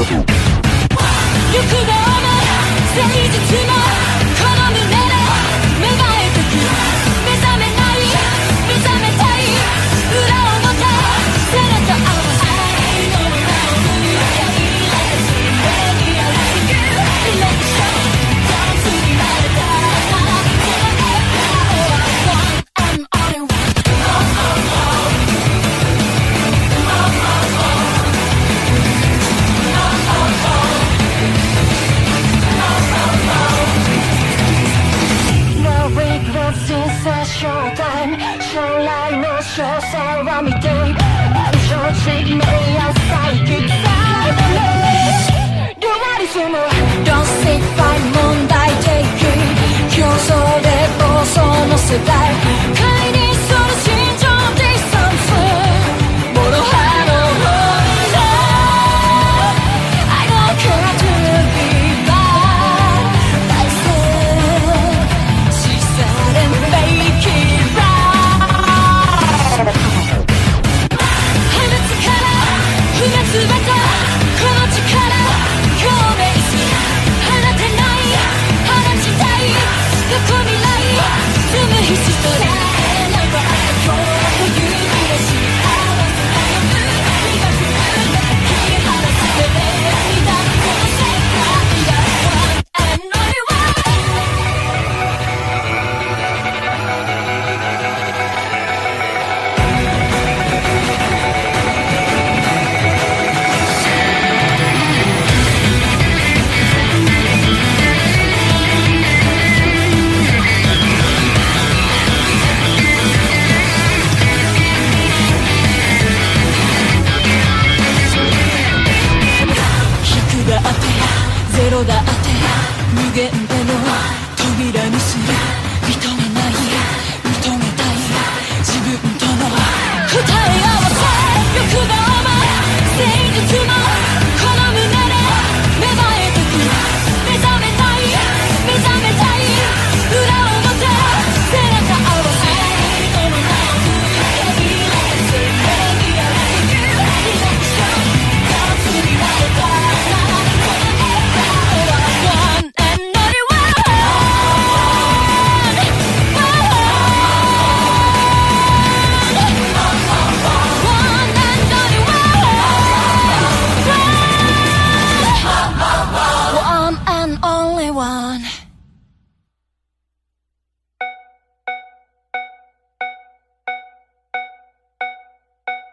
欲望も誠実も。showtime. Show light, no show, so I'm a day. I'm so sick がって無限での扉にする。